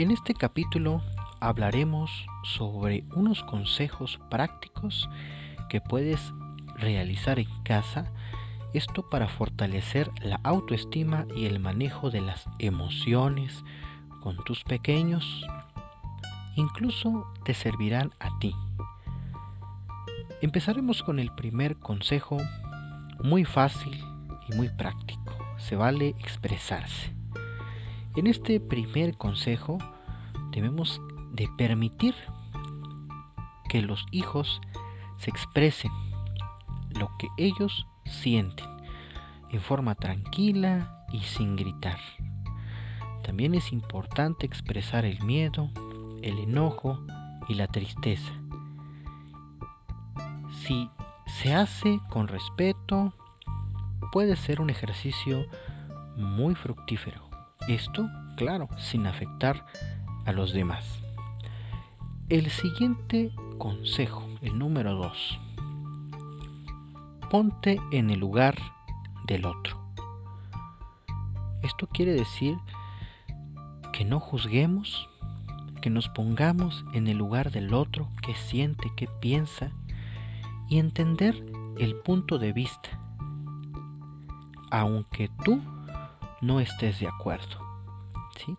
En este capítulo hablaremos sobre unos consejos prácticos que puedes realizar en casa, esto para fortalecer la autoestima y el manejo de las emociones con tus pequeños, incluso te servirán a ti. Empezaremos con el primer consejo, muy fácil y muy práctico. Se vale expresarse. En este primer consejo debemos de permitir que los hijos se expresen lo que ellos sienten en forma tranquila y sin gritar. También es importante expresar el miedo, el enojo y la tristeza. Si se hace con respeto, puede ser un ejercicio muy fructífero. Esto, claro, sin afectar a los demás. El siguiente consejo, el número 2. Ponte en el lugar del otro. Esto quiere decir que no juzguemos, que nos pongamos en el lugar del otro, que siente, que piensa, y entender el punto de vista, aunque tú no estés de acuerdo.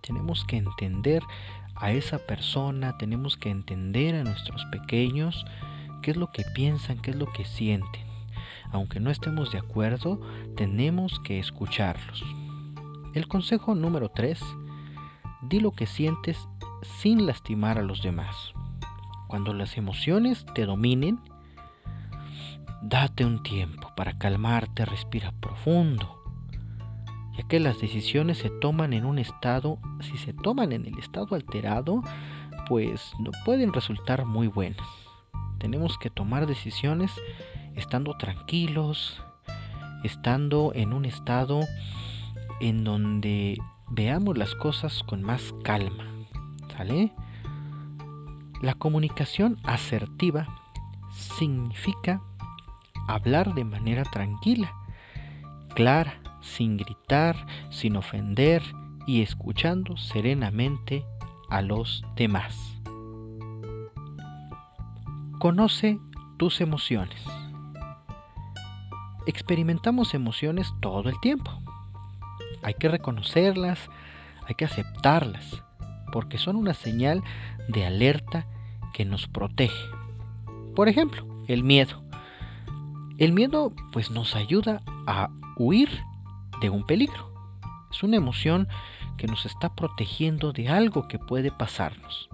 Tenemos que entender a esa persona, tenemos que entender a nuestros pequeños qué es lo que piensan, qué es lo que sienten. Aunque no estemos de acuerdo, tenemos que escucharlos. El consejo número 3, di lo que sientes sin lastimar a los demás. Cuando las emociones te dominen, date un tiempo para calmarte, respira profundo que las decisiones se toman en un estado, si se toman en el estado alterado, pues no pueden resultar muy buenas. Tenemos que tomar decisiones estando tranquilos, estando en un estado en donde veamos las cosas con más calma. ¿Sale? La comunicación asertiva significa hablar de manera tranquila, clara, sin gritar, sin ofender y escuchando serenamente a los demás. Conoce tus emociones. Experimentamos emociones todo el tiempo. Hay que reconocerlas, hay que aceptarlas, porque son una señal de alerta que nos protege. Por ejemplo, el miedo. El miedo pues nos ayuda a huir de un peligro. Es una emoción que nos está protegiendo de algo que puede pasarnos.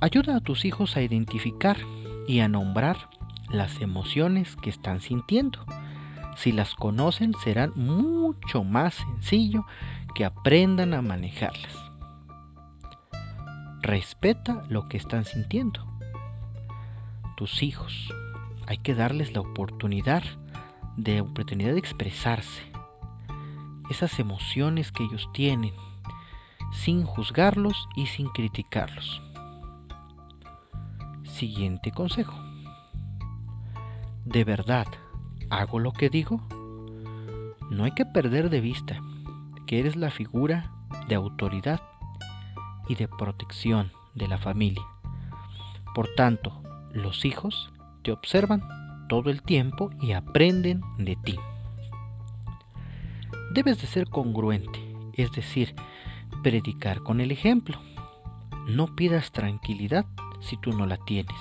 Ayuda a tus hijos a identificar y a nombrar las emociones que están sintiendo. Si las conocen serán mucho más sencillo que aprendan a manejarlas. Respeta lo que están sintiendo. Tus hijos, hay que darles la oportunidad de oportunidad de expresarse esas emociones que ellos tienen sin juzgarlos y sin criticarlos. Siguiente consejo. ¿De verdad hago lo que digo? No hay que perder de vista que eres la figura de autoridad y de protección de la familia. Por tanto, los hijos te observan todo el tiempo y aprenden de ti. Debes de ser congruente, es decir, predicar con el ejemplo. No pidas tranquilidad si tú no la tienes.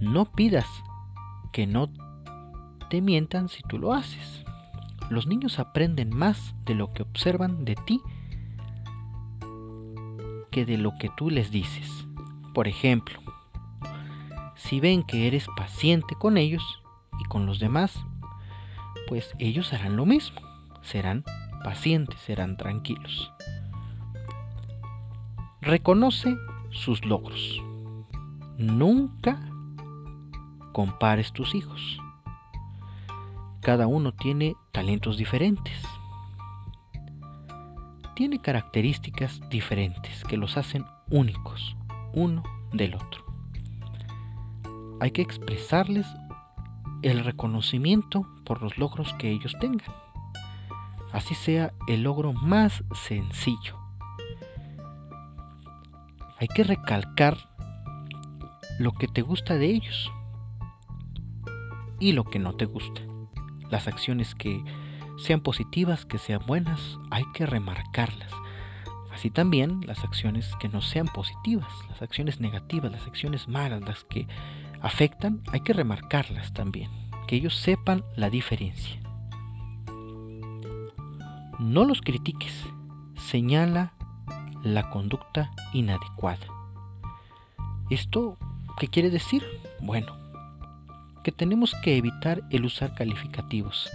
No pidas que no te mientan si tú lo haces. Los niños aprenden más de lo que observan de ti que de lo que tú les dices. Por ejemplo, si ven que eres paciente con ellos y con los demás, pues ellos harán lo mismo. Serán pacientes, serán tranquilos. Reconoce sus logros. Nunca compares tus hijos. Cada uno tiene talentos diferentes. Tiene características diferentes que los hacen únicos uno del otro hay que expresarles el reconocimiento por los logros que ellos tengan. así sea el logro más sencillo. Hay que recalcar lo que te gusta de ellos y lo que no te gusta. Las acciones que sean positivas, que sean buenas, hay que remarcarlas. Así también las acciones que no sean positivas, las acciones negativas, las acciones malas, las que afectan, hay que remarcarlas también, que ellos sepan la diferencia. No los critiques, señala la conducta inadecuada. ¿Esto qué quiere decir? Bueno, que tenemos que evitar el usar calificativos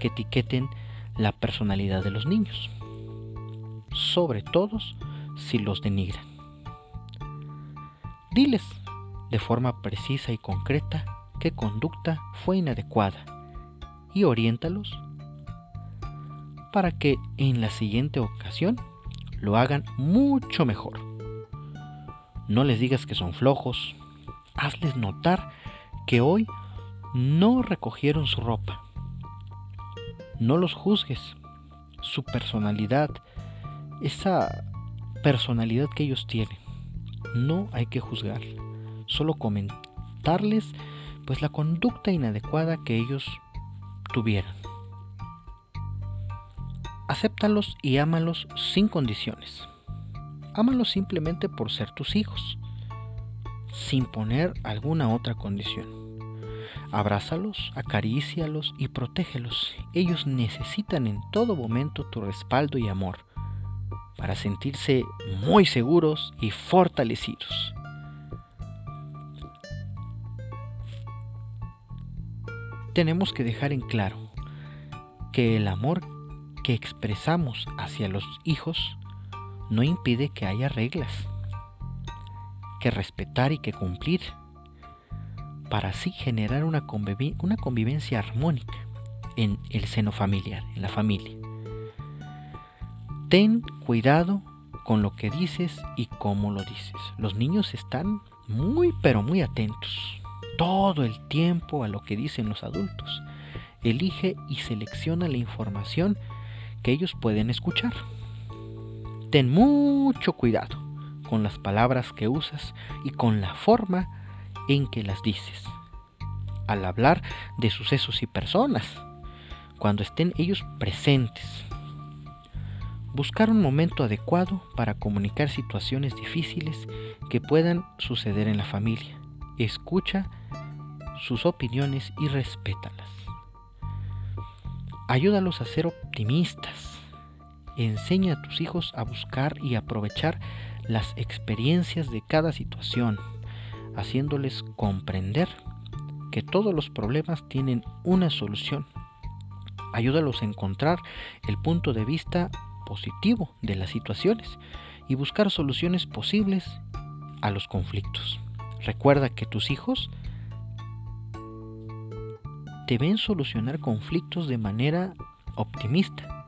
que etiqueten la personalidad de los niños sobre todos si los denigran. Diles de forma precisa y concreta qué conducta fue inadecuada y oriéntalos para que en la siguiente ocasión lo hagan mucho mejor. No les digas que son flojos, hazles notar que hoy no recogieron su ropa. No los juzgues, su personalidad esa personalidad que ellos tienen. No hay que juzgar, solo comentarles pues la conducta inadecuada que ellos tuvieran. Acéptalos y ámalos sin condiciones. Ámalos simplemente por ser tus hijos, sin poner alguna otra condición. Abrázalos, acarícialos y protégelos. Ellos necesitan en todo momento tu respaldo y amor para sentirse muy seguros y fortalecidos. Tenemos que dejar en claro que el amor que expresamos hacia los hijos no impide que haya reglas, que respetar y que cumplir, para así generar una, una convivencia armónica en el seno familiar, en la familia. Ten cuidado con lo que dices y cómo lo dices. Los niños están muy pero muy atentos todo el tiempo a lo que dicen los adultos. Elige y selecciona la información que ellos pueden escuchar. Ten mucho cuidado con las palabras que usas y con la forma en que las dices. Al hablar de sucesos y personas, cuando estén ellos presentes, Buscar un momento adecuado para comunicar situaciones difíciles que puedan suceder en la familia. Escucha sus opiniones y respétalas. Ayúdalos a ser optimistas. Enseña a tus hijos a buscar y aprovechar las experiencias de cada situación, haciéndoles comprender que todos los problemas tienen una solución. Ayúdalos a encontrar el punto de vista positivo de las situaciones y buscar soluciones posibles a los conflictos. Recuerda que tus hijos deben solucionar conflictos de manera optimista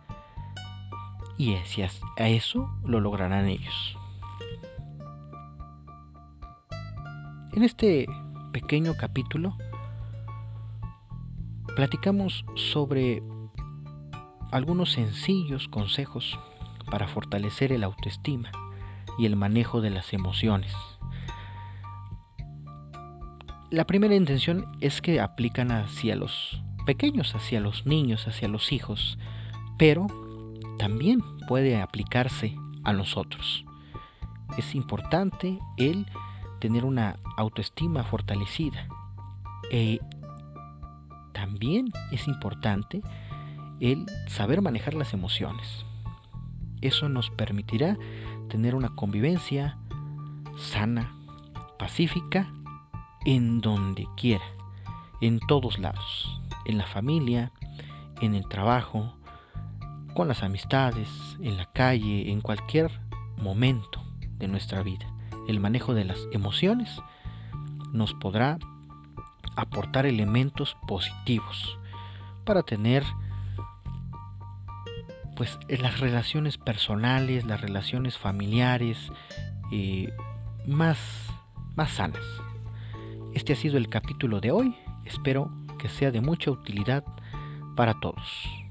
y a eso lo lograrán ellos. En este pequeño capítulo platicamos sobre algunos sencillos consejos para fortalecer el autoestima y el manejo de las emociones. La primera intención es que aplican hacia los pequeños, hacia los niños, hacia los hijos, pero también puede aplicarse a nosotros. Es importante el tener una autoestima fortalecida. E también es importante el saber manejar las emociones. Eso nos permitirá tener una convivencia sana, pacífica, en donde quiera, en todos lados, en la familia, en el trabajo, con las amistades, en la calle, en cualquier momento de nuestra vida. El manejo de las emociones nos podrá aportar elementos positivos para tener pues las relaciones personales, las relaciones familiares eh, más, más sanas. Este ha sido el capítulo de hoy. Espero que sea de mucha utilidad para todos.